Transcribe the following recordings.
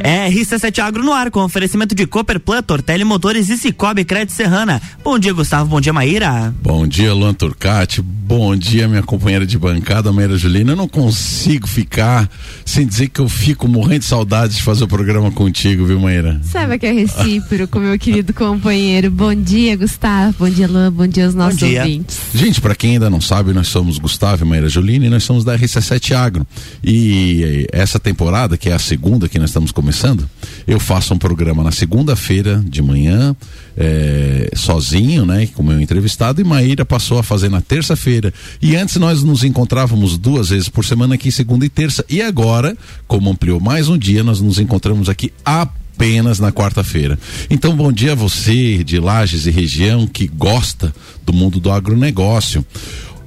É RC7 Agro no ar, com oferecimento de Cooper Plan, Tortelli Motores e Cicobi Crédito Serrana. Bom dia, Gustavo. Bom dia, Maíra. Bom dia, Luan Turcati. Bom dia, minha companheira de bancada, Maíra Julina. Eu não consigo ficar sem dizer que eu fico morrendo de saudade de fazer o programa contigo, viu, Maíra? Sabe que é recíproco, meu querido companheiro. Bom dia, Gustavo. Bom dia, Luan. Bom dia aos nossos dia. ouvintes. Gente, para quem ainda não sabe, nós somos Gustavo e Maíra Julina e nós somos da RC7 Agro. E essa temporada, que é a segunda que nós estamos começando, começando, eu faço um programa na segunda-feira de manhã, é, sozinho, né, com meu entrevistado, e Maíra passou a fazer na terça-feira. E antes nós nos encontrávamos duas vezes por semana aqui, segunda e terça. E agora, como ampliou mais um dia, nós nos encontramos aqui apenas na quarta-feira. Então, bom dia a você de Lages e região que gosta do mundo do agronegócio.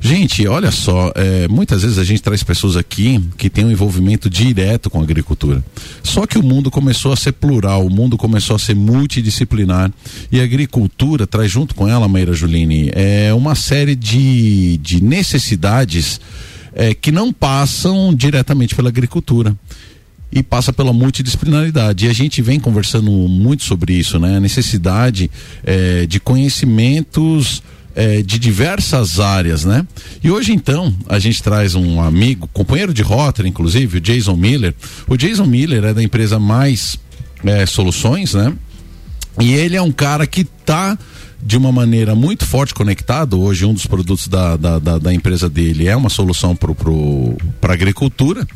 Gente, olha só, é, muitas vezes a gente traz pessoas aqui que têm um envolvimento direto com a agricultura. Só que o mundo começou a ser plural, o mundo começou a ser multidisciplinar e a agricultura traz junto com ela, Maíra Juline, é uma série de, de necessidades é, que não passam diretamente pela agricultura e passa pela multidisciplinaridade. E a gente vem conversando muito sobre isso, né? A necessidade é, de conhecimentos é, de diversas áreas, né? E hoje então a gente traz um amigo, companheiro de rota, inclusive, o Jason Miller. O Jason Miller é da empresa Mais é, Soluções, né? E ele é um cara que tá de uma maneira muito forte conectado. Hoje, um dos produtos da, da, da, da empresa dele é uma solução para pro, pro, a agricultura.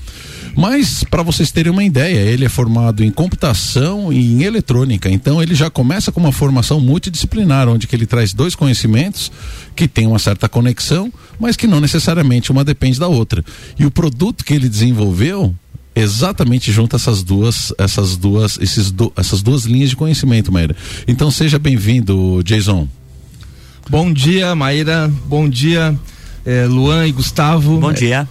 Mas, para vocês terem uma ideia, ele é formado em computação e em eletrônica. Então, ele já começa com uma formação multidisciplinar, onde que ele traz dois conhecimentos que têm uma certa conexão, mas que não necessariamente uma depende da outra. E o produto que ele desenvolveu exatamente junto essas duas, essas duas, esses do, essas duas linhas de conhecimento, Maíra. Então seja bem-vindo, Jason. Bom dia, Maíra. Bom dia, eh, Luan e Gustavo. Bom dia.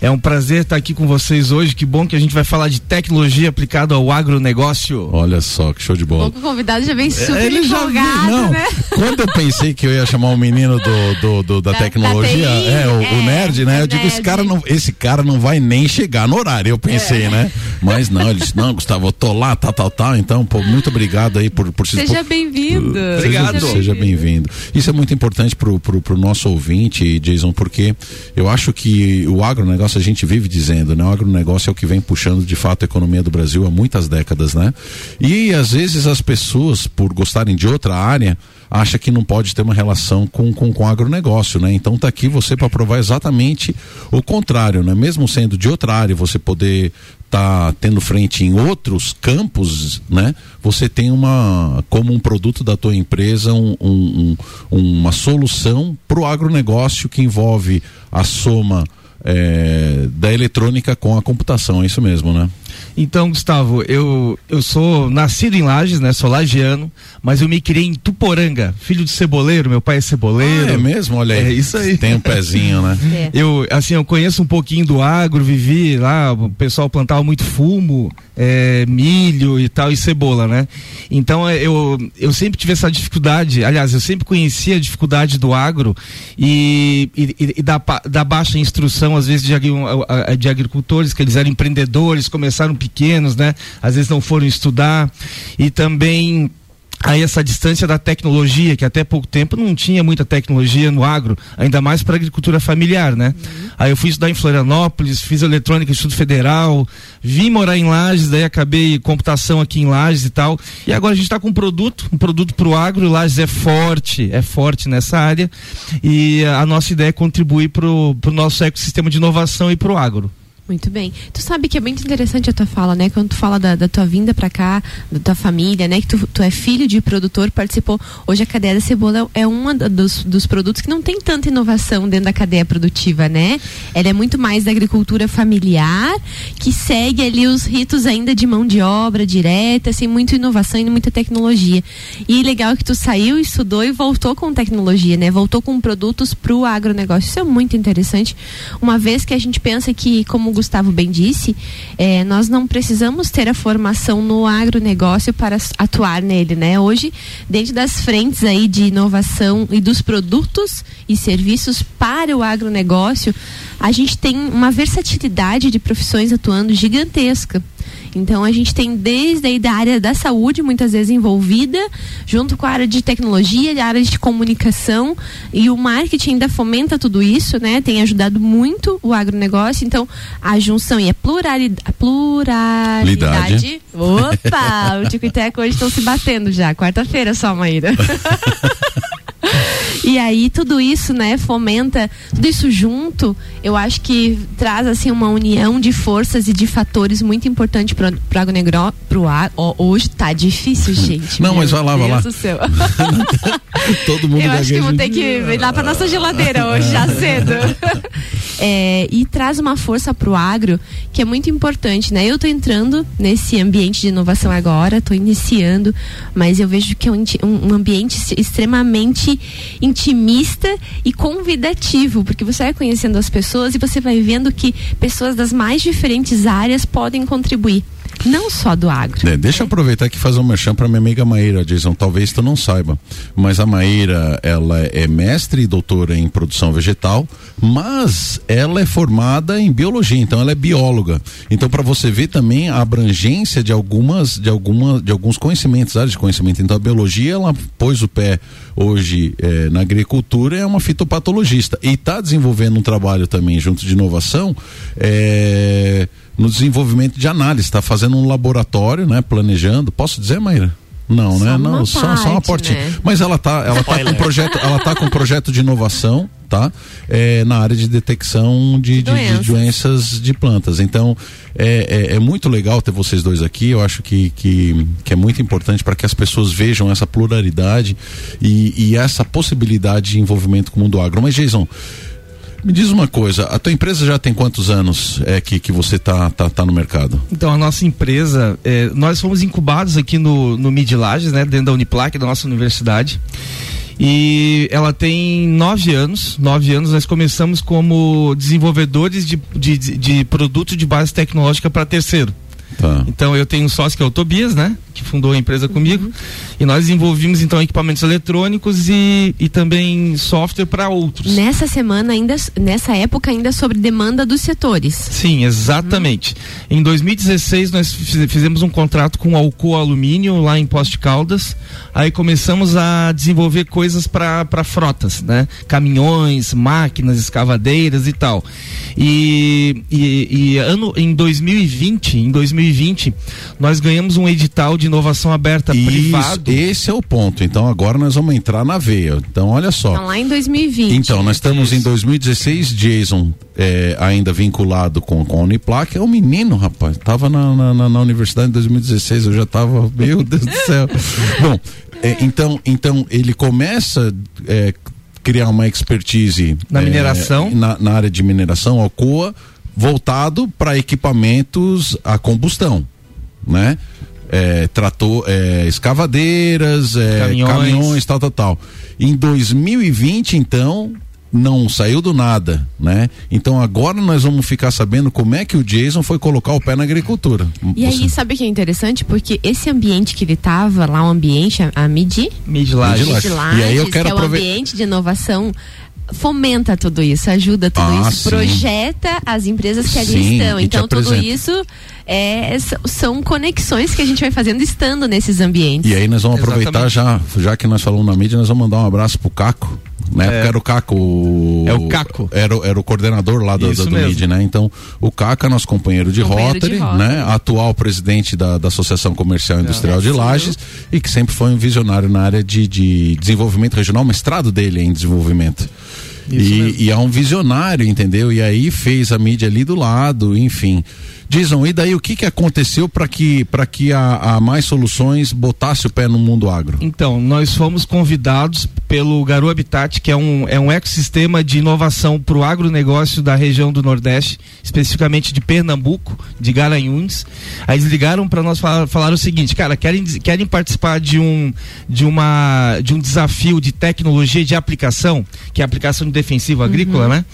É um prazer estar aqui com vocês hoje. Que bom que a gente vai falar de tecnologia aplicada ao agronegócio. Olha só, que show de bola. o convidado já vem super é, Ele empolgado, já, não, né? Quando eu pensei que eu ia chamar um menino do, do, do da, da, tecnologia, da é, o, é, o, nerd, né? Eu digo, esse cara, não, esse cara não vai nem chegar no horário, eu pensei, é. né? Mas não, ele disse, não, Gustavo, eu tô lá, tal, tal, tal. Então, pô, muito obrigado aí por, por Seja bem-vindo. Obrigado. Seja, seja bem-vindo. Isso é muito importante pro, pro, pro nosso ouvinte, Jason, porque eu acho que o agronegócio negócio a gente vive dizendo, né? O agronegócio é o que vem puxando de fato a economia do Brasil há muitas décadas, né? E às vezes as pessoas, por gostarem de outra área, acha que não pode ter uma relação com, com, com agronegócio, né? Então tá aqui você para provar exatamente o contrário, né? Mesmo sendo de outra área, você poder tá tendo frente em outros campos, né? Você tem uma como um produto da tua empresa um, um, um, uma solução para o agronegócio que envolve a soma é, da eletrônica com a computação, é isso mesmo, né? Então, Gustavo, eu, eu sou nascido em Lages, né? Sou lagiano, mas eu me criei em Tuporanga, filho de ceboleiro, meu pai é ceboleiro. Ah, é mesmo? Olha aí. É isso aí. Tem um pezinho, né? É. Eu, assim, eu conheço um pouquinho do agro, vivi lá, o pessoal plantava muito fumo, é, milho e tal, e cebola, né? Então, é, eu, eu sempre tive essa dificuldade, aliás, eu sempre conhecia a dificuldade do agro e, e, e da, da baixa instrução, às vezes, de, de agricultores, que eles eram empreendedores, começaram pequenos, né? Às vezes não foram estudar e também aí essa distância da tecnologia, que até pouco tempo não tinha muita tecnologia no agro, ainda mais para agricultura familiar, né? Uhum. Aí eu fui estudar em Florianópolis, fiz eletrônica Instituto Federal, vim morar em Lages, daí acabei computação aqui em Lages e tal. E agora a gente está com um produto, um produto para o agro, Lages é forte, é forte nessa área. E a nossa ideia é contribuir para o nosso ecossistema de inovação e para o agro. Muito bem. Tu sabe que é muito interessante a tua fala, né? Quando tu fala da, da tua vinda para cá, da tua família, né? Que tu, tu é filho de produtor, participou. Hoje a cadeia da cebola é um dos, dos produtos que não tem tanta inovação dentro da cadeia produtiva, né? Ela é muito mais da agricultura familiar, que segue ali os ritos ainda de mão de obra direta, sem muita inovação e muita tecnologia. E legal que tu saiu, estudou e voltou com tecnologia, né? Voltou com produtos para o agronegócio. Isso é muito interessante. Uma vez que a gente pensa que, como Gustavo bem disse, é, nós não precisamos ter a formação no agronegócio para atuar nele, né? Hoje, dentro das frentes aí de inovação e dos produtos e serviços para o agronegócio, a gente tem uma versatilidade de profissões atuando gigantesca. Então a gente tem desde aí da área da saúde, muitas vezes envolvida, junto com a área de tecnologia, a área de comunicação e o marketing ainda fomenta tudo isso, né? Tem ajudado muito o agronegócio. Então a junção e a pluralidade. A pluralidade. Opa! o Tico e Teco hoje estão se batendo já. Quarta-feira só, Maíra. E aí tudo isso, né, fomenta, tudo isso junto, eu acho que traz assim uma união de forças e de fatores muito importante para o agronegro, pro ar. Oh, hoje tá difícil, gente. Não, mas vai lá, vai lá. Do céu. Todo mundo Eu acho que vou ter que ir lá para nossa geladeira hoje já cedo. É, e traz uma força para o agro que é muito importante, né? Eu estou entrando nesse ambiente de inovação agora, estou iniciando, mas eu vejo que é um, um ambiente extremamente intimista e convidativo, porque você vai conhecendo as pessoas e você vai vendo que pessoas das mais diferentes áreas podem contribuir. Não só do agro. É, deixa eu aproveitar aqui e fazer um merchan para minha amiga Maíra, Jason. Talvez tu não saiba, mas a Maíra, ela é mestre e doutora em produção vegetal, mas ela é formada em biologia, então ela é bióloga. Então para você ver também a abrangência de algumas de alguma de alguns conhecimentos, áreas de conhecimento. Então a biologia, ela pôs o pé hoje é, na agricultura, é uma fitopatologista e está desenvolvendo um trabalho também junto de inovação, é, no desenvolvimento de análise, está fazendo um laboratório, né? Planejando. Posso dizer, Maíra? Não, Só né? uma Não, só, só uma parte, portinha. né? Mas ela tá, ela tá com um projeto, ela tá com um projeto de inovação, tá? É, na área de detecção de, de- de Doenças. doenças de plantas. Então, é, é, é muito legal ter vocês dois aqui. Eu acho que, que, que é muito importante para que as pessoas vejam essa pluralidade e, e essa possibilidade de envolvimento com o mundo agro. Mas, Jason, me diz uma coisa, a tua empresa já tem quantos anos é que, que você tá, tá, tá no mercado? Então, a nossa empresa, eh, nós fomos incubados aqui no, no Mid Lages, né, dentro da Uniplac, da nossa universidade. E ela tem nove anos. Nove anos nós começamos como desenvolvedores de, de, de produto de base tecnológica para terceiro. Tá. Então eu tenho um sócio que é o Tobias, né? Que fundou a empresa comigo. E nós desenvolvimos então equipamentos eletrônicos e, e também software para outros. Nessa semana ainda, nessa época ainda sobre demanda dos setores. Sim, exatamente. Em 2016 nós fiz- fizemos um contrato com a Alcoa Alumínio lá em Poste Caldas. Aí começamos a desenvolver coisas para frotas, né? Caminhões, máquinas, escavadeiras e tal. E, e, e ano em 2020, em 2020 nós ganhamos um edital de inovação aberta Isso, privado. esse é o ponto. Então agora nós vamos entrar na veia. Então olha só. Então lá em 2020. Então, nós estamos em 2016, Jason, é, ainda vinculado com, com a Uniplac, é um menino, rapaz. Tava na, na, na- na universidade em 2016, eu já tava, meu Deus do céu. Bom, é, então, então ele começa é, criar uma expertise Na é, mineração. na, na área de mineração, Alcoa, voltado para equipamentos a combustão, né? É, trator, é, escavadeiras, é, Caminhões. caminhões, tal, tal, tal. Em 2020, então, não saiu do nada, né? Então agora nós vamos ficar sabendo como é que o Jason foi colocar o pé na agricultura. E aí, Você- sabe o que é interessante? Porque esse ambiente que ele tava, lá o ambiente, a, a MIDI, Mid Lages. Mid Lages. de Lages, E aí eu quero que é ambiente de inovação, fomenta tudo isso, ajuda tudo Ah, isso, sim. projeta as empresas que ali Sim, estão. Então, tudo apresenta. isso é, são conexões que a gente vai fazendo estando nesses ambientes. E aí nós vamos aproveitar já, já que nós falamos na mídia, nós vamos mandar um abraço pro Caco. Na época era o Caco. o- É o Caco. Era, o- era o coordenador lá do, Isso do, mesmo. MID, né? Então, o Caco é nosso companheiro de Companheiro de Rotary, né? Atual presidente da, da Associação Comercial e Industrial de Brasil. Lages e que sempre foi um visionário na área de, de desenvolvimento regional, mestrado dele é em desenvolvimento. Isso mesmo. E, e é um visionário, entendeu? E aí fez a mídia ali do lado, enfim. Dizam, e daí o que, que aconteceu para que, pra que a, a Mais Soluções botasse o pé no mundo agro? Então, nós fomos convidados pelo Garu Habitat, que é um, é um ecossistema de inovação para o agronegócio da região do Nordeste, especificamente de Pernambuco, de Garanhuns. Aí eles ligaram para nós falar, falaram o seguinte, cara, querem, querem participar de um, de, uma, de um desafio de tecnologia de aplicação, que é a aplicação de defensivo agrícola, né?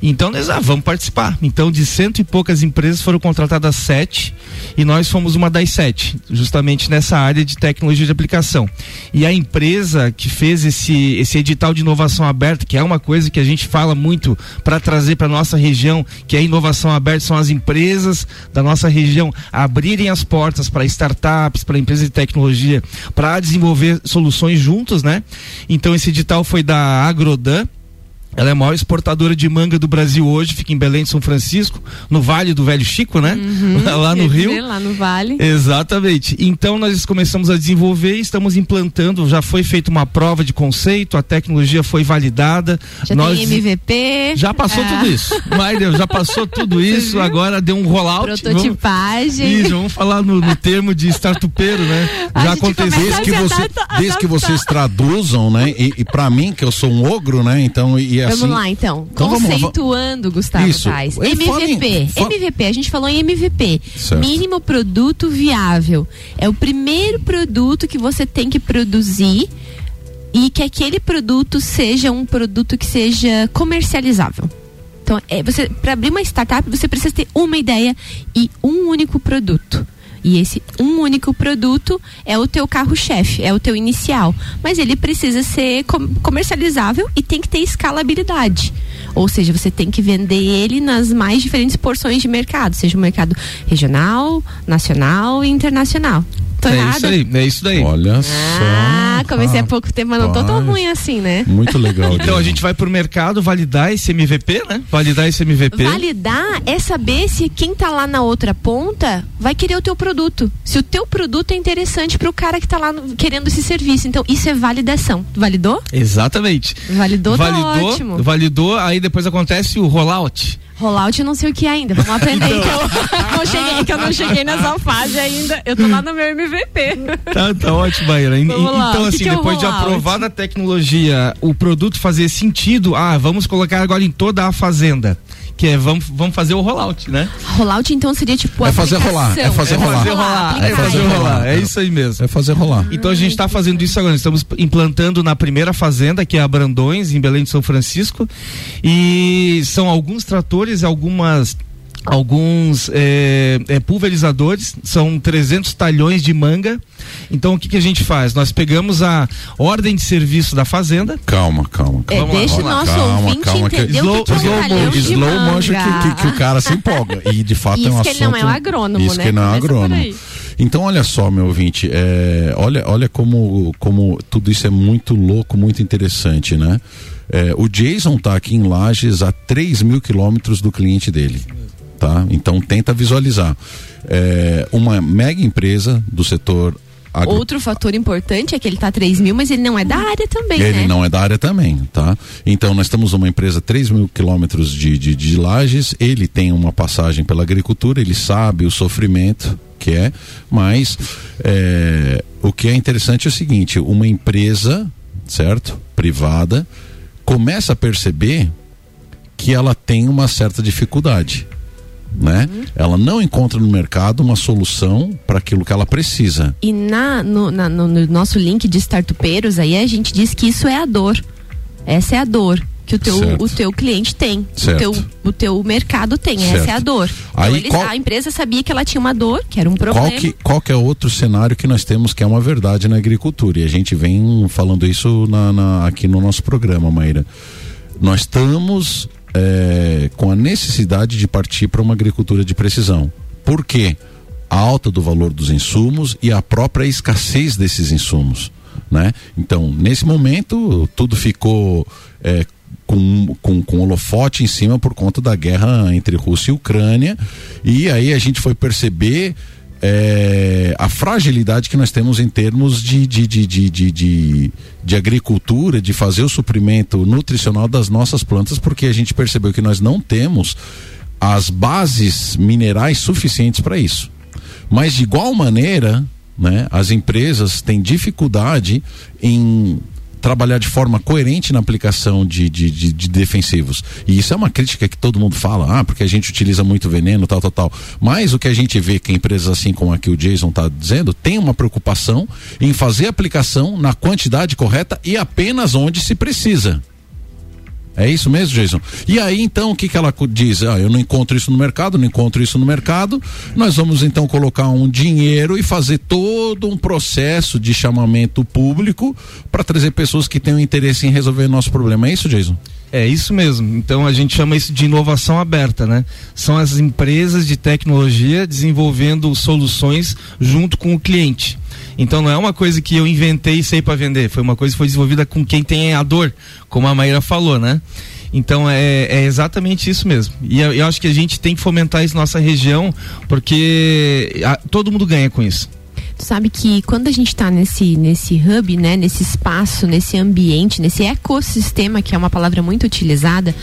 Então nós ah, vamos participar. Então, de cento e poucas empresas foram contratadas sete e nós fomos uma das sete, justamente nessa área de tecnologia de aplicação. E a empresa que fez esse, esse edital de inovação aberta, que é uma coisa que a gente fala muito para trazer para nossa região, que é inovação aberta, são as empresas da nossa região abrirem as portas para startups, para empresas de tecnologia, para desenvolver soluções juntos, né? Então esse edital foi da Agrodan, ela é a maior exportadora de manga do Brasil hoje, fica em Belém de São Francisco, no Vale do Velho Chico, né? Uhum, lá no Rio. Lá no Vale. Exatamente. Então nós começamos a desenvolver, estamos implantando, já foi feita uma prova de conceito, a tecnologia foi validada. Já nós tem MVP. Já passou é. tudo isso. Mas Deus, já passou tudo isso, agora deu um rollout. Prototipagem. Vamos, isso, vamos falar no, no termo de startupeiro, né? A já aconteceu. Desde que, você, desde que vocês traduzam, né? E, e para mim, que eu sou um ogro, né? Então, e assim. Vamos lá, então. Então vamos Conceituando, Gustavo Isso. Tais. MVP. fala- MVP. A gente falou em MVP. Certo. Mínimo produto viável. É o primeiro produto que você tem que produzir e que aquele produto seja um produto que seja comercializável. Então, é, você para abrir uma startup, você precisa ter uma ideia e um único produto. E esse um único produto é o teu carro-chefe, é o teu inicial. Mas ele precisa ser com- comercializável e tem que ter escalabilidade. Ou seja, você tem que vender ele nas mais diferentes porções de mercado, seja o mercado regional, nacional e internacional. Tô é errada? isso aí, é isso daí. Olha só. Ah, comecei há pouco tempo, mas não tô tão ruim assim, né? Muito legal. Então a gente vai pro mercado validar esse MVP, né? Validar esse MVP. Validar é saber se quem tá lá na outra ponta vai querer o teu produto. Se o teu produto é interessante pro cara que tá lá no- querendo esse serviço. Então, isso é validação. Validou? Exatamente. Validou, tá validou, ótimo. validou, aí depois acontece o rollout. Rollout eu não sei o que é ainda. Vamos aprender que, eu não cheguei, que eu não cheguei nessa fase ainda. Eu tô lá no meu MVP. Tá, tá ótimo, Maíra. Então, o que assim, que é depois de rollout? aprovada a tecnologia, o produto fazer sentido, ah, vamos colocar agora em toda a fazenda. Que é, vamos, vamos fazer o rollout, né? Rollout, então, seria tipo. É fazer aplicação. rolar, é fazer é rolar. fazer rolar, é fazer rolar, é isso aí mesmo. É fazer rolar. Então a gente está fazendo isso agora. Estamos implantando na primeira fazenda, que é a Brandões, em Belém de São Francisco. E são alguns tratores, algumas. Alguns é, é, pulverizadores, são 300 talhões de manga. Então o que, que a gente faz? Nós pegamos a ordem de serviço da fazenda, Calma, calma, É, calma. deixa o Calma, nosso calma, ouvinte calma, que- entender o que, que é slow, um slow manga. motion que, que, que o cara se empolga. E de fato é Isso um que assunto. ele não é um agrônomo, Isso né? que não é um agrônomo. Então, olha só, meu ouvinte, é, olha, olha como, como tudo isso é muito louco, muito interessante, né? É, o Jason tá aqui em Lages a 3 mil quilômetros do cliente dele. Tá? Então tenta visualizar. É, uma mega empresa do setor agro Outro fator importante é que ele tá a 3 mil, mas ele não é da área também, ele né? não é da área também, tá? Então nós temos uma empresa 3 mil quilômetros de, de, de lajes, ele tem uma passagem pela agricultura, ele sabe o sofrimento que é, mas é, o que é interessante é o seguinte, uma empresa, certo? Privada, começa a perceber que ela tem uma certa dificuldade. Né? Ela não encontra no mercado uma solução para aquilo que ela precisa. E na, no, na- no- no nosso link de startupeiros, aí a gente diz que isso é a dor. Essa é a dor que o teu, Certo. o teu cliente tem. Certo. O teu, o teu mercado tem. Certo. Essa é a dor. Então, Aí eles- qual- a empresa sabia que ela tinha uma dor, que era um problema. Qual que, qual que é outro cenário que nós temos que é uma verdade na agricultura? E a gente vem falando isso na, na- aqui no nosso programa, Maíra. Nós estamos é, com a necessidade de partir para uma agricultura de precisão. Por quê? A alta do valor dos insumos e a própria escassez desses insumos. Né? Então, nesse momento, tudo ficou é, com, com, com holofote em cima por conta da guerra entre Rússia e Ucrânia. E aí a gente foi perceber é, a fragilidade que nós temos em termos de, de, de, de, de, de, de agricultura, de fazer o suprimento nutricional das nossas plantas, porque a gente percebeu que nós não temos as bases minerais suficientes para isso. Mas de igual maneira, né, as empresas têm dificuldade em trabalhar de forma coerente na aplicação de, de, de, de defensivos. E isso é uma crítica que todo mundo fala, ah, porque a gente utiliza muito veneno, tal, tal, tal. Mas o que a gente vê que empresas assim como a que o Jason está dizendo, tem uma preocupação em fazer a aplicação na quantidade correta e apenas onde se precisa. É isso mesmo, Jason? E aí, então, o que, que ela diz? Ah, eu não encontro isso no mercado, não encontro isso no mercado. Nós vamos então colocar um dinheiro e fazer todo um processo de chamamento público para trazer pessoas que tenham interesse em resolver nosso problema. É isso, Jason? É isso mesmo. Então a gente chama isso de inovação aberta, né? São as empresas de tecnologia desenvolvendo soluções junto com o cliente. Então não é uma coisa que eu inventei e sei para vender, foi uma coisa que foi desenvolvida com quem tem a dor, como a Maíra falou, né? Então é, é, exatamente isso mesmo. E eu, eu, acho que a gente tem que fomentar isso na nossa região, porque a, todo mundo ganha com isso. Tu sabe que quando a gente está nesse, nesse hub, né, nesse espaço, nesse ambiente, nesse ecossistema, que é uma palavra muito utilizada,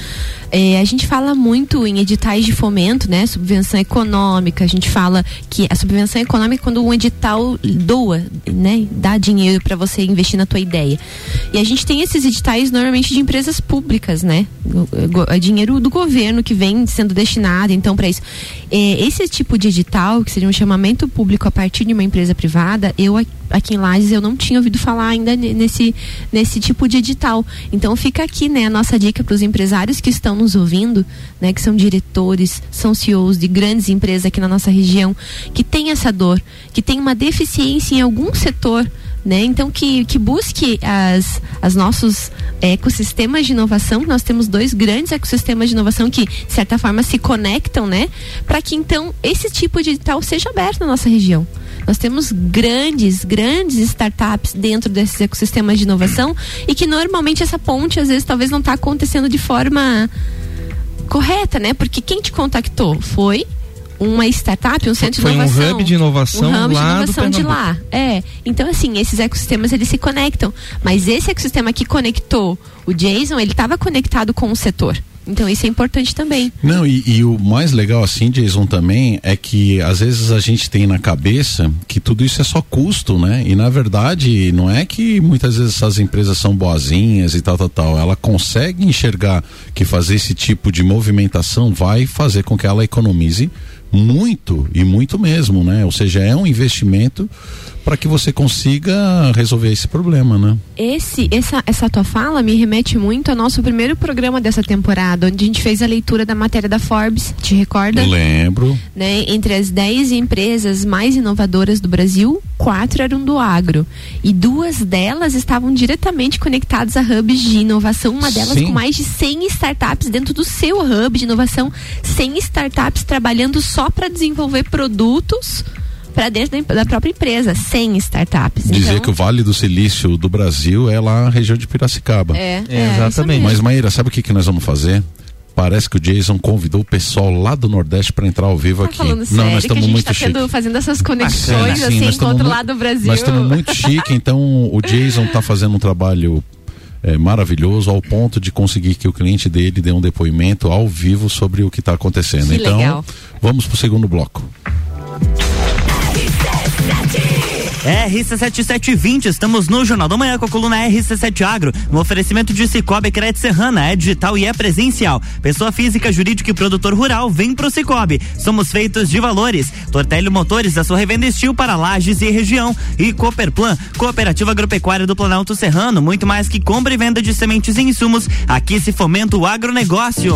é, a gente fala muito em editais de fomento, né? Subvenção econômica. A gente fala que a subvenção econômica é quando um edital doa, né? Dá dinheiro para você investir na tua ideia. E a gente tem esses editais normalmente de empresas públicas, né? É dinheiro do governo que vem sendo destinado, então, para isso. É, esse tipo de edital, que seria um chamamento público a partir de uma empresa privada, eu aqui em Lages eu não tinha ouvido falar ainda nesse, nesse tipo de edital. Então fica aqui, né, a nossa dica para os empresários que estão nos ouvindo, né, que são diretores, são CEOs de grandes empresas aqui na nossa região, que tem essa dor, que tem uma deficiência em algum setor, né? Então que, que busque as, as nossos ecossistemas de inovação. Nós temos dois grandes ecossistemas de inovação que, de certa forma, se conectam, né? Para que então esse tipo de edital seja aberto na nossa região. Nós temos grandes, grandes startups dentro desses ecossistemas de inovação e que normalmente essa ponte às vezes talvez não está acontecendo de forma correta, né? Porque quem te contactou foi uma startup, um centro Foi de inovação. um hub de inovação, um hub lá de inovação de lá. É. Então, assim, esses ecossistemas eles se conectam. Mas esse ecossistema que conectou o Jason, ele estava conectado com o setor. Então isso é importante também. Não, e, e, o mais legal assim, Jason, também é que às vezes a gente tem na cabeça que tudo isso é só custo, né? E na verdade não é que muitas vezes essas empresas são boazinhas e tal, tal, tal. Ela consegue enxergar que fazer esse tipo de movimentação vai fazer com que ela economize muito e muito mesmo, né? Ou seja, é um investimento para que você consiga resolver esse problema, né? Esse, essa, essa tua fala me remete muito ao nosso primeiro programa dessa temporada, onde a gente fez a leitura da matéria da Forbes, te recorda? Lembro. Né? Entre as 10 empresas mais inovadoras do Brasil, quatro eram do agro. E duas delas estavam diretamente conectadas a hubs de inovação, uma delas Sim. com mais de 100 startups dentro do seu hub de inovação, 100 startups trabalhando só para desenvolver produtos para dentro da, própria empresa, sem startups. Dizer então... que o Vale do Silício do Brasil é lá na região de Piracicaba. É, é, é exatamente. Mas Maíra, sabe o que, que nós vamos fazer? Parece que o Jason convidou o pessoal lá do Nordeste para entrar ao vivo tá aqui. Sério, não, nós estamos muito tá chique. fazendo essas conexões assim, assim com outro lado do Brasil. Nós estamos muito chique, então o Jason está fazendo um trabalho é, maravilhoso ao ponto de conseguir que o cliente dele dê um depoimento ao vivo sobre o que está acontecendo. Que então, legal. vamos para o segundo bloco. RC7720, estamos no Jornal da Manhã com a coluna RC7 Agro, no oferecimento de Cicobi Crédito Serrana, é digital e é presencial. Pessoa física, jurídica e produtor rural, vem pro Cicobi. Somos feitos de valores. Tortelho Motores, a sua revenda estil para lajes e região. E Cooperplan, Cooperativa Agropecuária do Planalto Serrano, muito mais que compra e venda de sementes e insumos. Aqui se fomenta o agronegócio.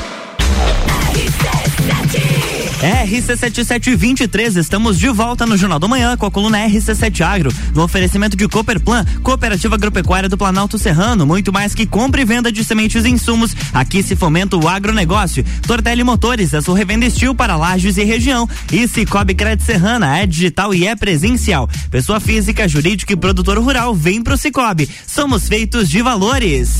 RC7723, estamos de volta no Jornal do Manhã com a coluna RC7 Agro, no oferecimento de Cooperplan, Cooperativa Agropecuária do Planalto Serrano, muito mais que compra e venda de sementes e insumos, aqui se fomenta o agronegócio. Tortelli Motores, a sua revenda estilo para lajes e região. E Cicobi Crédito Serrana, é digital e é presencial. Pessoa física, jurídica e produtor rural, vem pro Cicobi. Somos feitos de valores.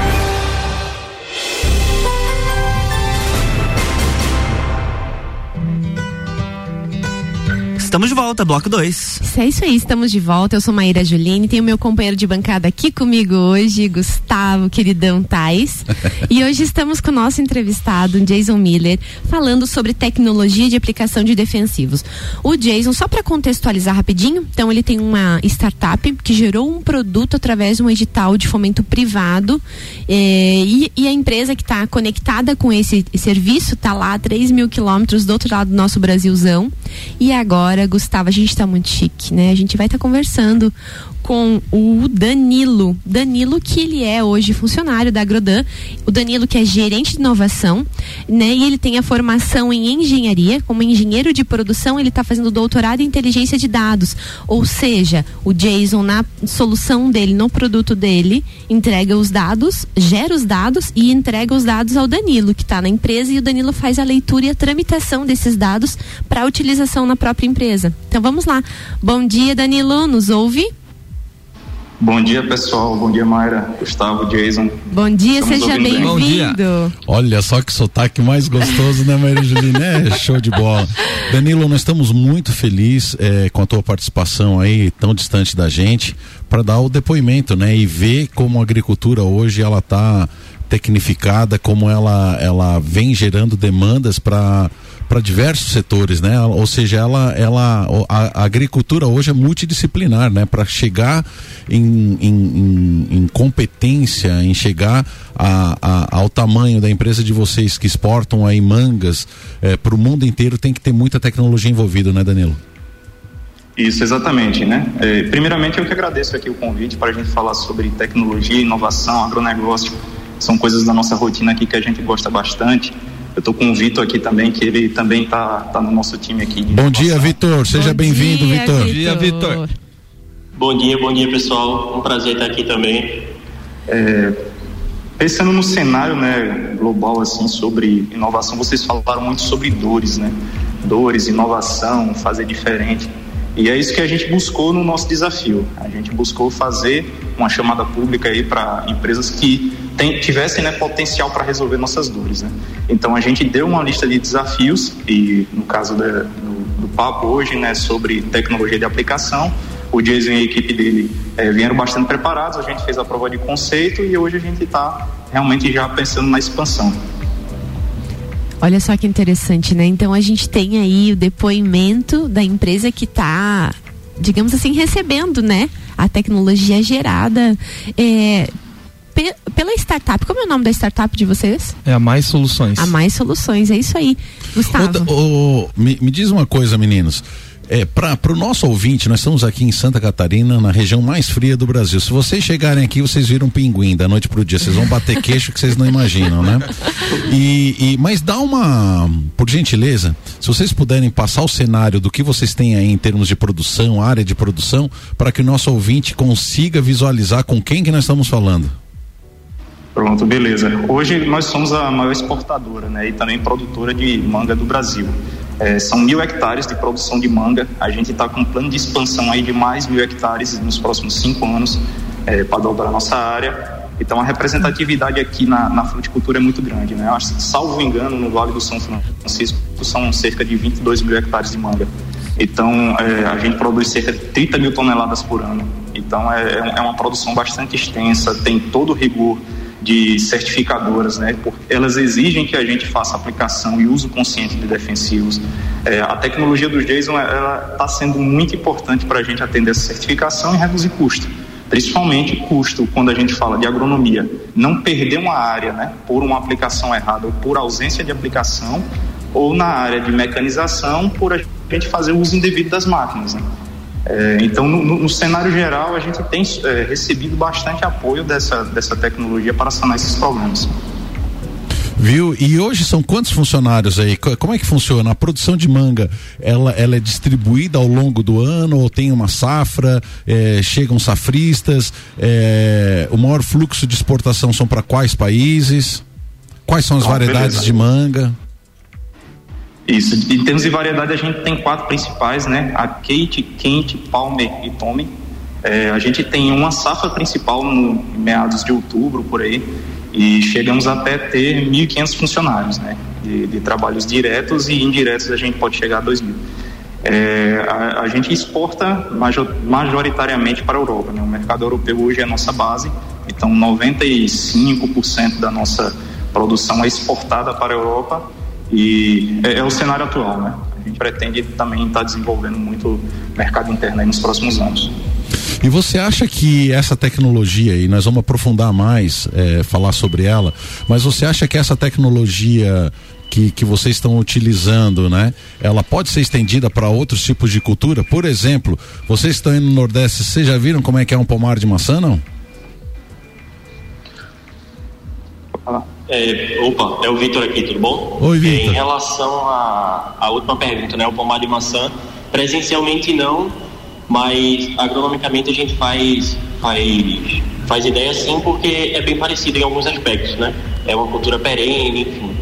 Estamos de volta, bloco 2. É isso aí, estamos de volta. Eu sou Maíra Juline, tenho meu companheiro de bancada aqui comigo hoje, Gustavo, queridão Tais. e hoje estamos com o nosso entrevistado, Jason Miller, falando sobre tecnologia de aplicação de defensivos. O Jason, só para contextualizar rapidinho, então ele tem uma startup que gerou um produto através de um edital de fomento privado eh, e, e, a empresa que está conectada com esse serviço está lá a 3 mil quilômetros do outro lado do nosso Brasilzão. E agora agora, Gustavo, a gente está muito chique, né? A gente vai estar tá conversando com o Danilo. Danilo, que ele é hoje funcionário da Agrodan. O Danilo, que é gerente de inovação, né? E ele tem a formação em engenharia. Como engenheiro de produção, ele está fazendo doutorado em inteligência de dados. Ou seja, o Jason, na solução dele, no produto dele, entrega os dados, gera os dados e entrega os dados ao Danilo, que está na empresa. E o Danilo faz a leitura e a tramitação desses dados para utilização na própria empresa. Então vamos lá. Bom dia, Danilo. Nos ouve? Bom dia, pessoal. Bom dia, Mayra, Gustavo, Jason. Bom dia, Estamos seja bem-vindo. Olha só que sotaque mais gostoso, né, Maria Juline? É show de bola. Danilo, nós estamos muito felizes é, com a tua participação aí, tão distante da gente, para dar o depoimento, né, e ver como a agricultura hoje ela está tecnificada, como ela, ela vem gerando demandas para para diversos setores, né? Ou seja, ela, ela, a, a agricultura hoje é multidisciplinar, né? Para chegar em, em, em, competência, em chegar a, a, ao tamanho da empresa de vocês que exportam aí mangas é, para o mundo inteiro, tem que ter muita tecnologia envolvida, né, Danilo? Isso, exatamente, né? É, primeiramente, eu que agradeço aqui o convite para a gente falar sobre tecnologia, inovação, agronegócio. São coisas da nossa rotina aqui que a gente gosta bastante. Eu estou com o Vitor aqui também, que ele também está tá no nosso time aqui. Bom dia, Vitor. Seja bem-vindo, Vitor. Bom dia, Vitor. Bom dia, bom dia, pessoal. Um prazer estar aqui também. É, pensando no cenário né, global assim sobre inovação, vocês falaram muito sobre dores, né? Dores, inovação, fazer diferente. E é isso que a gente buscou no nosso desafio. A gente buscou fazer uma chamada pública aí para empresas que tem, tivessem né, potencial para resolver nossas dores. Né? Então a gente deu uma lista de desafios e no caso do, do, papo hoje, né, sobre tecnologia de aplicação, o Jason e a equipe dele é, vieram bastante preparados. A gente fez a prova de conceito e hoje a gente está realmente já pensando na expansão. Olha só que interessante, né? Então a gente tem aí o depoimento da empresa que está, digamos assim, recebendo, né? A tecnologia gerada. É, pela startup. Como é o nome da startup de vocês? É a Mais Soluções. A Mais Soluções, é isso aí. Gustavo. O, o, me, me diz uma coisa, meninos. É, para o nosso ouvinte, nós estamos aqui em Santa Catarina, na região mais fria do Brasil. Se vocês chegarem aqui, vocês viram um pinguim da noite pro dia. Vocês vão bater queixo que vocês não imaginam, né? E, e, mas dá uma, por gentileza, se vocês puderem passar o cenário do que vocês têm aí em termos de produção, área de produção, para que o nosso ouvinte consiga visualizar com quem que nós estamos falando. Pronto, beleza. Hoje nós somos a maior exportadora né, e também produtora de manga do Brasil. É, são mil hectares de produção de manga. A gente está com um plano de expansão aí de mais mil hectares nos próximos cinco anos é, para dobrar nossa área. Então a representatividade aqui na, na fruticultura é muito grande. Né? Acho, salvo engano, no Vale do São Francisco são cerca de 22 mil hectares de manga. Então é, a gente produz cerca de 30 mil toneladas por ano. Então é, é, é uma produção bastante extensa, tem todo o rigor de certificadoras, né? Porque elas exigem que a gente faça aplicação e uso consciente de defensivos. É, a tecnologia do Jason está sendo muito importante para a gente atender essa certificação e reduzir custo, principalmente custo quando a gente fala de agronomia. Não perder uma área, né? Por uma aplicação errada ou por ausência de aplicação, ou na área de mecanização por a gente fazer o uso indevido das máquinas. Né? É, então, no, no, cenário geral, a gente tem é, recebido bastante apoio dessa, dessa tecnologia para sanar esses problemas. Viu? E hoje são quantos funcionários aí? Como é que funciona? A produção de manga, ela, ela é distribuída ao longo do ano ou tem uma safra? É, chegam safristas? É, o maior fluxo de exportação são para quais países? Quais são as ah, variedades beleza. de manga? Isso. Em termos de variedade, a gente tem quatro principais, né? A Kate, Kent, Palmer e Tommy. É, a gente tem uma safra principal no meados de outubro, por aí, e chegamos até ter 1.500 funcionários, né? De, de, trabalhos diretos e indiretos a gente pode chegar a 2.000. É, a, a, gente exporta major, majoritariamente para a Europa, né? O mercado europeu hoje é a nossa base, então 95% da nossa produção é exportada para a Europa e é, é, o cenário atual, né? A gente pretende também estar tá desenvolvendo muito mercado interno nos próximos anos. E você acha que essa tecnologia, e nós vamos aprofundar mais, é, falar sobre ela, mas você acha que essa tecnologia que, que vocês estão utilizando, né? Ela pode ser estendida para outros tipos de cultura? Por exemplo, vocês estão indo no Nordeste, vocês já viram como é que é um pomar de maçã, não? É, opa, é o Vitor aqui, tudo bom? Oi, Vitor. Em relação à, última pergunta, né? O pomar de maçã, presencialmente não, mas agronomicamente a gente faz, faz, faz ideia sim, porque é bem parecido em alguns aspectos, né? É uma cultura perene, enfim.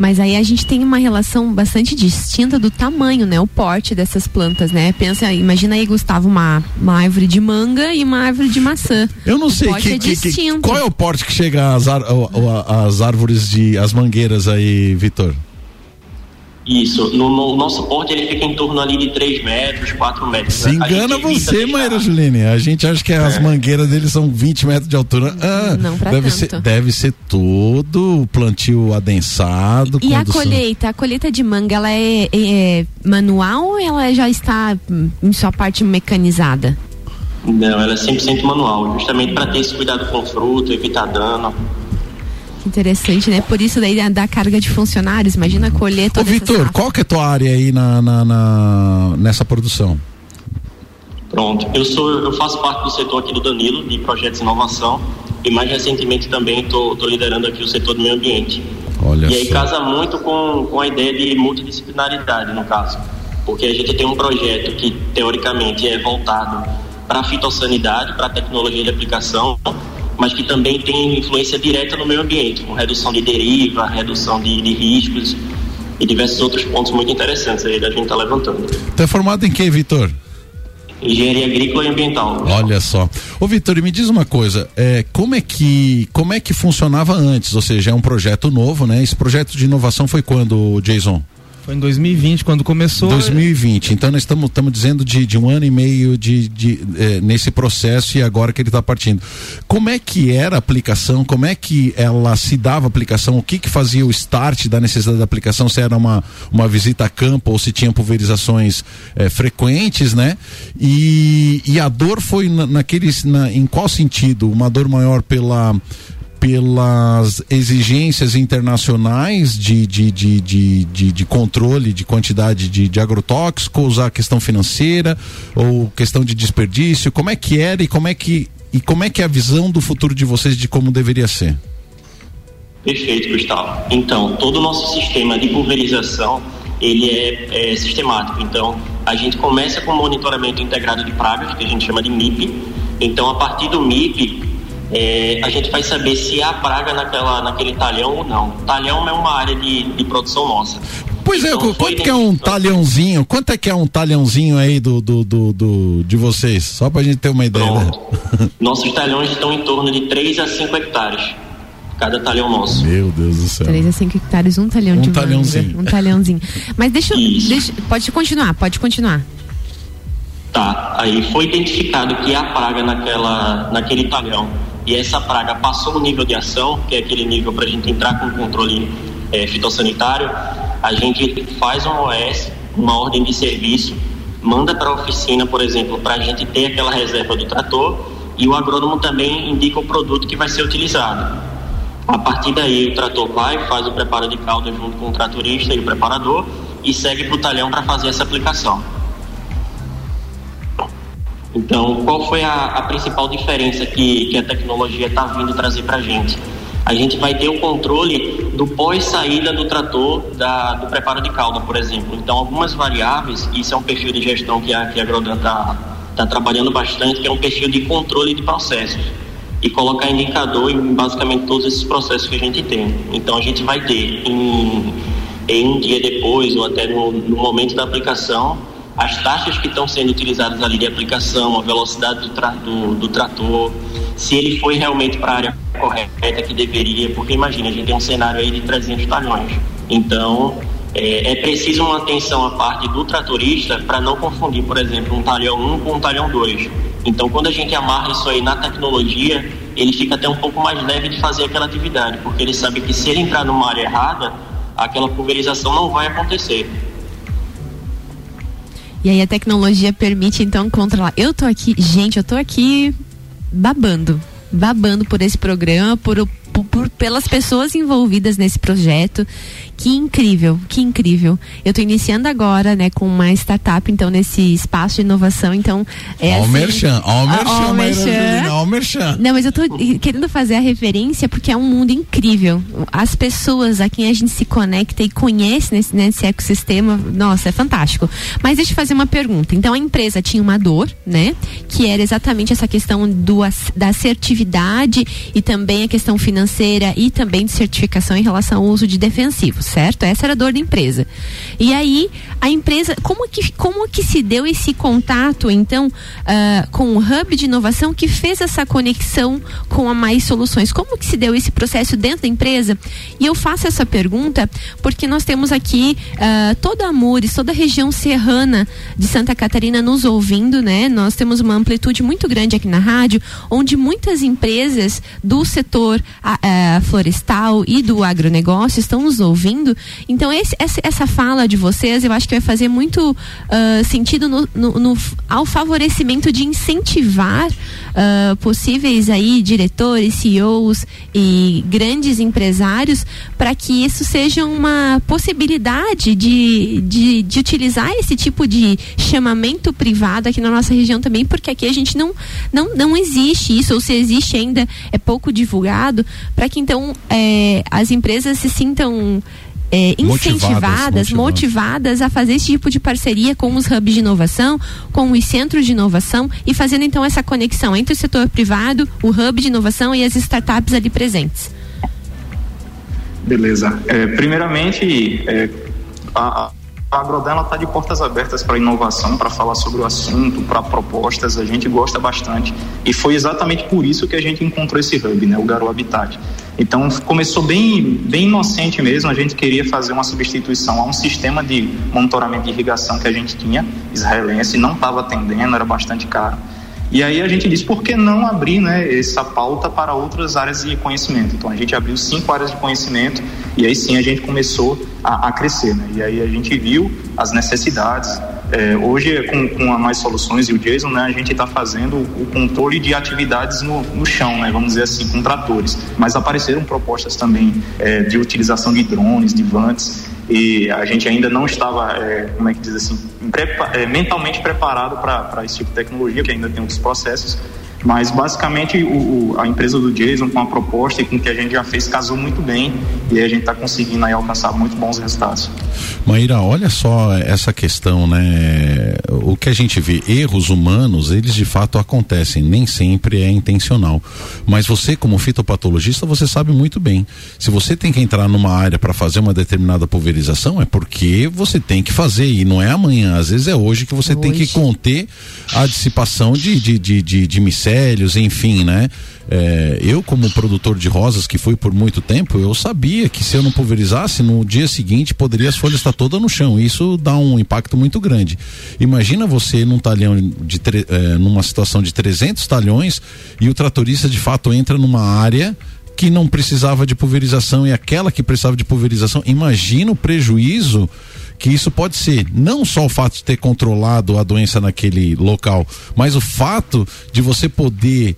Mas aí a gente tem uma relação bastante distinta do tamanho, né? O porte dessas plantas, né? Pensa, imagina aí, Gustavo, uma, uma árvore de manga e uma árvore de maçã. Eu não o sei que, é que, que, qual é o porte que chega às, às árvores de as mangueiras aí, Vitor? Isso, no, no, nosso porte ele fica em torno ali de 3 metros, 4 metros. Se engana você, Maíra Juline. A gente acha que as é. mangueiras deles são 20 metros de altura. Ah, não, pra deve tanto. ser Deve ser todo o plantio adensado. E condução. a colheita? A colheita de manga, ela é, é, manual ou ela já está em sua parte mecanizada? Não, ela é 100% manual, justamente para ter esse cuidado com o fruto, evitar dano. Interessante, né? Por isso daí da carga de funcionários, imagina colher toda Ô, Vitor, qual que é a tua área aí na, na, na, nessa produção? Pronto, eu sou, eu faço parte do setor aqui do Danilo, de projetos de inovação, e mais recentemente também estou liderando aqui o setor do meio ambiente. Olha e aí só. casa muito com, com a ideia de multidisciplinaridade, no caso. Porque a gente tem um projeto que, teoricamente, é voltado para a fitossanidade, para a tecnologia de aplicação, mas que também tem influência direta no meio ambiente, com redução de deriva, redução de, de riscos e diversos outros pontos muito interessantes aí da gente está levantando. Está formado em que, Vitor? Engenharia agrícola e ambiental. Olha só. Ô Vitor, me diz uma coisa, é, como é que como é que funcionava antes? Ou seja, é um projeto novo, né? Esse projeto de inovação foi quando, Jason? Foi em 2020 quando começou. 2020. Então nós estamos dizendo de, de, um ano e meio de, de é, nesse processo e agora que ele está partindo. Como é que era a aplicação? Como é que ela se dava a aplicação? O que que fazia o start da necessidade da aplicação? Se era uma, uma visita a campo ou se tinha pulverizações é, frequentes, né? E, e a dor foi na, naqueles, na, em qual sentido? Uma dor maior pela pelas exigências internacionais de, de, de, de, de, de controle de quantidade de, de agrotóxicos, a questão financeira ou questão de desperdício? Como é que era e como é que, e como é que é a visão do futuro de vocês de como deveria ser? Perfeito, Gustavo. Então, todo o nosso sistema de pulverização ele é, é, sistemático. Então, a gente começa com o monitoramento integrado de pragas, que a gente chama de MIP. Então, a partir do MIP, é, a gente vai saber se há praga naquela, naquele talhão ou não. Talhão é uma área de, de produção nossa. Pois é, então, é, quanto que é um talhãozinho? Quanto é que é um talhãozinho aí do, do, do, do de vocês? Só pra gente ter uma ideia. Né? Nossos talhões estão em torno de 3 a 5 hectares cada talhão nosso. Meu Deus do céu. 3 a 5 hectares, um talhão um de talhãozinho. Manga, um talhãozinho. Mas deixa, deixa, pode continuar, pode continuar. Tá, aí foi identificado que há praga naquela, naquele talhão e essa praga passou o nível de ação, que é aquele nível para a gente entrar com controle é, fitossanitário, a gente faz um OS, uma ordem de serviço, manda para a oficina, por exemplo, para a gente ter aquela reserva do trator e o agrônomo também indica o produto que vai ser utilizado. A partir daí, o trator vai, faz o preparo de calda junto com o tratorista e o preparador e segue para o talhão para fazer essa aplicação. Então, qual foi a, a principal diferença que, que a tecnologia está vindo trazer para a gente? A gente vai ter o controle do pós-saída do trator da, do preparo de calda, por exemplo. Então, algumas variáveis, isso é um perfil de gestão que a, que a Grodan está tá trabalhando bastante, que é um perfil de controle de processos e colocar indicador em basicamente todos esses processos que a gente tem. Então a gente vai ter em, em um dia depois ou até no, no momento da aplicação as taxas que estão sendo utilizadas ali de aplicação, a velocidade do, tra do, do trator, se ele foi realmente para a área correta que deveria, porque imagina, a gente tem um cenário aí de 300 talhões. Então, é, é preciso uma atenção à parte do tratorista para não confundir, por exemplo, um talhão 1 com um talhão 2 então, quando a gente amarra isso aí na tecnologia, ele fica até um pouco mais leve de fazer aquela atividade, porque ele sabe que se ele entrar numa área errada, aquela pulverização não vai acontecer. E aí a tecnologia permite então controlar. Eu tô aqui, gente, eu tô aqui babando, babando por esse programa, por, por, pelas pessoas envolvidas nesse projeto que incrível, que incrível. Eu estou iniciando agora, né, com uma startup, então, nesse espaço de inovação, então... É ó assim, o merchan, ó o merchan, ó, merchan. ó o merchan. Não, mas eu estou querendo fazer a referência porque é um mundo incrível. As pessoas a quem a gente se conecta e conhece nesse, nesse ecossistema, nossa, é fantástico. Mas deixa eu fazer uma pergunta. Então, a empresa tinha uma dor, né, que era exatamente essa questão do, da assertividade e também a questão financeira e também de certificação em relação ao uso de defensivos certo? Essa era a dor da empresa. E aí, a empresa, como que, como que se deu esse contato, então, uh, com o hub de inovação que fez essa conexão com a Mais Soluções? Como que se deu esse processo dentro da empresa? E eu faço essa pergunta porque nós temos aqui uh, toda Amores, toda a região serrana de Santa Catarina nos ouvindo, né? Nós temos uma amplitude muito grande aqui na rádio, onde muitas empresas do setor uh, florestal e do agronegócio estão nos ouvindo. Então, esse, essa fala de vocês, eu acho que vai fazer muito uh, sentido no, no, no, ao favorecimento de incentivar uh, possíveis aí diretores, CEOs e grandes empresários para que isso seja uma possibilidade de, de, de utilizar esse tipo de chamamento privado aqui na nossa região também, porque aqui a gente não, não, não existe isso, ou se existe ainda é pouco divulgado, para que então é, as empresas se sintam é, incentivadas, motivadas, motivadas, a fazer esse tipo de parceria com os hubs de inovação, com os centros de inovação e fazendo então essa conexão entre o setor privado, o hub de inovação e as startups ali presentes. Beleza. É, primeiramente, é, a, a Agrodela está de portas abertas para inovação, para falar sobre o assunto, para propostas. A gente gosta bastante. E foi exatamente por isso que a gente encontrou esse hub, né, o Garo Habitat. Então começou bem, bem inocente mesmo. A gente queria fazer uma substituição a um sistema de monitoramento de irrigação que a gente tinha, israelense, não estava atendendo, era bastante caro. E aí a gente disse, por que não abrir né, essa pauta para outras áreas de conhecimento? Então a gente abriu cinco áreas de conhecimento e aí sim a gente começou a, a crescer. Né? E aí a gente viu as necessidades, É, hoje, com, com a Mais Soluções e o Jason, né, a gente está fazendo o controle de atividades no, no, chão, né, vamos dizer assim, com tratores. Mas apareceram propostas também é, de utilização de drones, de vantes, e a gente ainda não estava, é, como é que diz assim, prepa é, mentalmente preparado para esse tipo de tecnologia, que ainda tem outros processos. Mas basicamente o, o, a empresa do Jason com a proposta e com o que a gente já fez casou muito bem e a gente está conseguindo aí alcançar muito bons resultados. Maíra, olha só essa questão, né? O que a gente vê, erros humanos, eles de fato acontecem, nem sempre é intencional. Mas você, como fitopatologista, você sabe muito bem. Se você tem que entrar numa área para fazer uma determinada pulverização, é porque você tem que fazer e não é amanhã, às vezes é hoje que você hoje. tem que conter a dissipação de, de, de, de, de micélios, enfim, né? É, eu, como produtor de rosas, que fui por muito tempo, eu sabia que se eu não pulverizasse, no dia seguinte poderia as folhas estar todas no chão. Isso dá um impacto muito grande. Imagina você num talhão de é, numa situação de 300 talhões e o tratorista de fato entra numa área que não precisava de pulverização e aquela que precisava de pulverização. Imagina o prejuízo que isso pode ser não só o fato de ter controlado a doença naquele local, mas o fato de você poder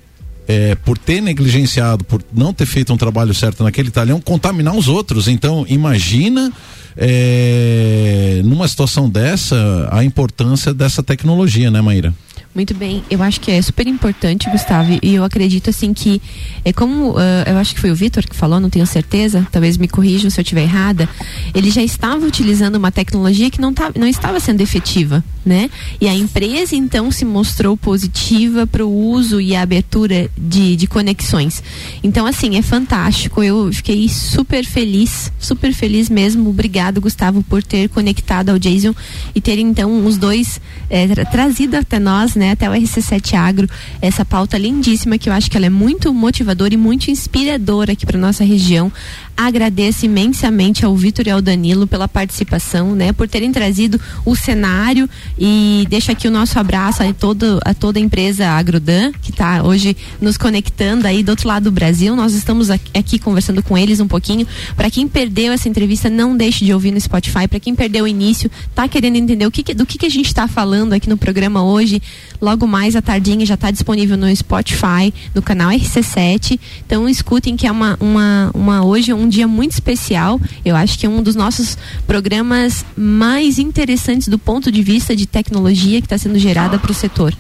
é, por ter negligenciado, por não ter feito um trabalho certo naquele talhão, contaminar os outros. Então, imagina é, numa situação dessa a importância dessa tecnologia, né, Maíra? Muito bem, eu acho que é super importante, Gustavo, e eu acredito assim que é como uh, eu acho que foi o Vitor que falou, não tenho certeza, talvez me corrijam se eu estiver errada. Ele já estava utilizando uma tecnologia que não, tá, não estava sendo efetiva, né? E a empresa então se mostrou positiva para o uso e a abertura de, de conexões. Então, assim, é fantástico. Eu fiquei super feliz, super feliz mesmo. Obrigado, Gustavo, por ter conectado ao Jason e ter então os dois é, trazido até nós, né? Até o RC7 Agro, essa pauta lindíssima que eu acho que ela é muito motivadora e muito inspiradora aqui para nossa região. Agradeço imensamente ao Vitor e ao Danilo pela participação, né? Por terem trazido o cenário e deixo aqui o nosso abraço a, todo, a toda a empresa Agrodan, que está hoje nos conectando aí do outro lado do Brasil. Nós estamos aqui, conversando com eles um pouquinho. Para quem perdeu essa entrevista, não deixe de ouvir no Spotify. Para quem perdeu o início, tá querendo entender o que, do que, que a gente está falando aqui no programa hoje, logo mais à tardinha já está disponível no Spotify, no canal RC7. Então escutem que é uma, uma, uma hoje um dia muito especial. Eu acho que é um dos nossos programas mais interessantes do ponto de vista de tecnologia que está sendo gerada para o setor.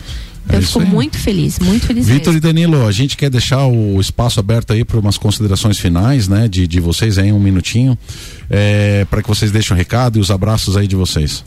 Então, é eu fico muito feliz, muito feliz. Vitor e Danilo, a gente quer deixar o espaço aberto aí para umas considerações finais, né, de, de vocês aí, um minutinho, é, para que vocês deixem o um recado e os abraços aí de vocês.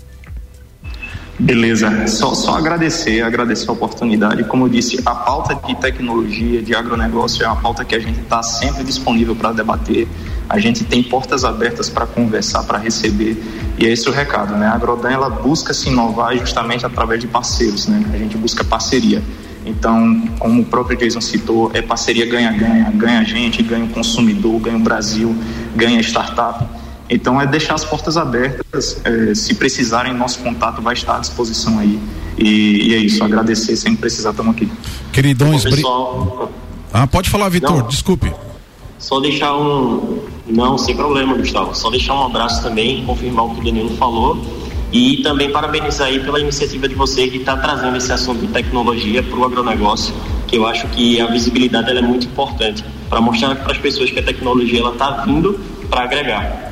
Beleza, só, só agradecer, agradecer a oportunidade. Como eu disse, a pauta de tecnologia, de agronegócio é uma pauta que a gente está sempre disponível para debater. A gente tem portas abertas para conversar, para receber, e é esse o recado, né? A Agrodan ela busca se inovar justamente através de parceiros, né? A gente busca parceria. Então, como o próprio Jason citou, é parceria ganha-ganha, ganha a gente, ganha o consumidor, ganha o Brasil, ganha a startup. Então é deixar as portas abertas, é, se precisarem, nosso contato vai estar à disposição aí. E, e é isso, agradecer, sem precisar, estamos aqui. Queridões, Bom, pessoal... Ah, pode falar, Vitor, desculpe. Só deixar um. Não, sem problema, Gustavo. Só deixar um abraço também, confirmar o que o Danilo falou. E também parabenizar aí pela iniciativa de você que está trazendo esse assunto de tecnologia para o agronegócio, que eu acho que a visibilidade é muito importante para mostrar para as pessoas que a tecnologia está vindo para agregar.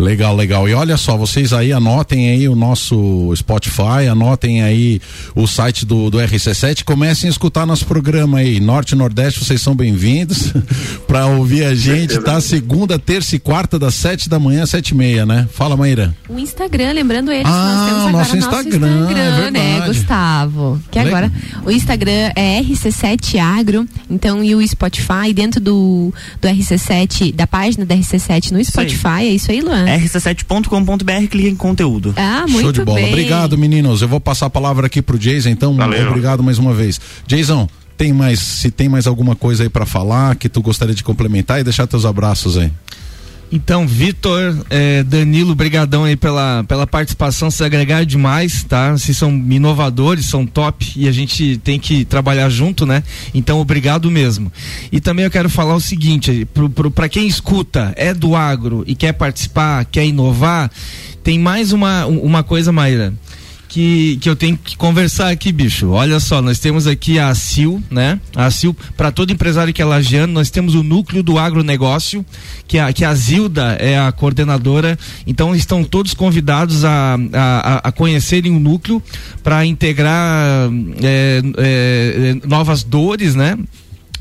Legal, legal. E olha só, vocês aí anotem aí o nosso Spotify, anotem aí o site do, do RC7, comecem a escutar nosso programa aí. Norte e Nordeste, vocês são bem-vindos para ouvir a gente, tá? Segunda, terça e quarta, das sete da manhã, sete e meia, né? Fala, Maíra. O Instagram, lembrando eles, ah, nós temos agora nosso Instagram, nosso Instagram, é né, Gustavo? Que Legal. agora o Instagram é RC7 Agro, então e o Spotify dentro do, do RC7, da página da RC7 no Spotify, é isso aí, Luan? rc7.com.br, clica em conteúdo. Ah, muito Show de bola. bem. Obrigado, meninos. Eu vou passar a palavra aqui pro Jason, então. Valeu. Obrigado mais uma vez. Jason, tem mais, se tem mais alguma coisa aí para falar que tu gostaria de complementar e deixar teus abraços aí. Então, Vitor, eh, Danilo, brigadão aí pela, pela participação, se agregar demais, tá? Vocês são inovadores, são top e a gente tem que trabalhar junto, né? Então, obrigado mesmo. E também eu quero falar o seguinte, para quem escuta, é do agro e quer participar, quer inovar, tem mais uma, uma coisa, Maíra que, que eu tenho que conversar aqui, bicho. Olha só, nós temos aqui a CIL, né? A CIL, para todo empresário que é lagiano, nós temos o núcleo do agronegócio, que a, que a Zilda é a coordenadora. Então estão todos convidados a, a, a conhecerem o núcleo para integrar é, é, novas dores, né?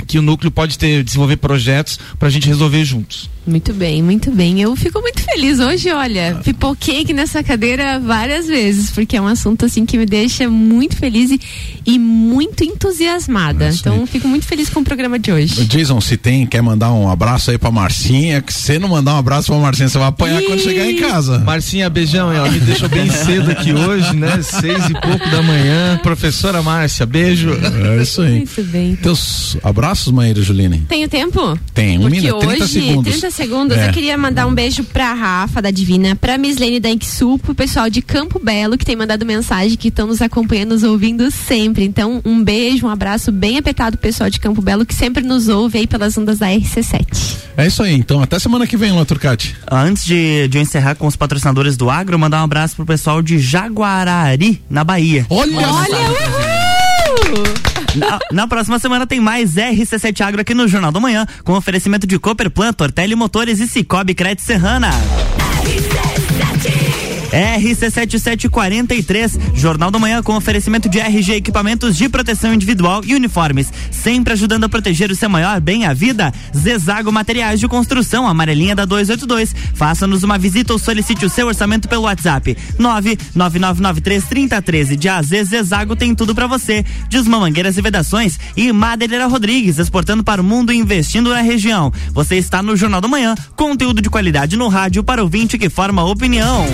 Que o núcleo pode ter, desenvolver projetos para a gente resolver juntos. Muito bem, muito bem. Eu fico muito feliz hoje, olha, pipoquei aqui nessa cadeira várias vezes, porque é um assunto assim que me deixa muito feliz e, e muito entusiasmada. É então, fico muito feliz com o programa de hoje. Jason, se tem, quer mandar um abraço aí pra Marcinha, que se não mandar um abraço pra Marcinha, você vai apanhar e... quando chegar em casa. Marcinha, beijão, ela me deixou bem cedo aqui hoje, né? Seis e pouco da manhã. Professora Márcia, beijo. É isso aí. Muito bem. Teus abraços, Maíra Juline? Tenho tempo? Tem, um porque minuto, 30 hoje, segundos. 30 segundos. É. Eu queria mandar um beijo pra Rafa, da Divina, pra Mislene da Inxul, pro pessoal de Campo Belo, que tem mandado mensagem, que estão nos acompanhando, nos ouvindo sempre. Então, um beijo, um abraço bem apertado pro pessoal de Campo Belo, que sempre nos ouve aí pelas ondas da RC7. É isso aí, então até semana que vem, Turcati. Antes de, de eu encerrar com os patrocinadores do Agro, mandar um abraço pro pessoal de Jaguarari, na Bahia. Olha! Olha, uhul! Na, na, próxima semana tem mais RC7 Agro aqui no Jornal do Manhã, com oferecimento de Cooperplan, Tortelli Motores e Cicobi Crédito Serrana. RC7743, Jornal da Manhã com oferecimento de RG Equipamentos de Proteção Individual e Uniformes, sempre ajudando a proteger o seu maior bem a vida. Zezago Materiais de Construção, amarelinha da 282. Faça-nos uma visita ou solicite o seu orçamento pelo WhatsApp 999933013. De AZ Zezago tem tudo para você. Desmamangueiras e Vedações e Madeira Rodrigues, exportando para o mundo e investindo na região. Você está no Jornal da Manhã, conteúdo de qualidade no rádio para o 20 que forma opinião.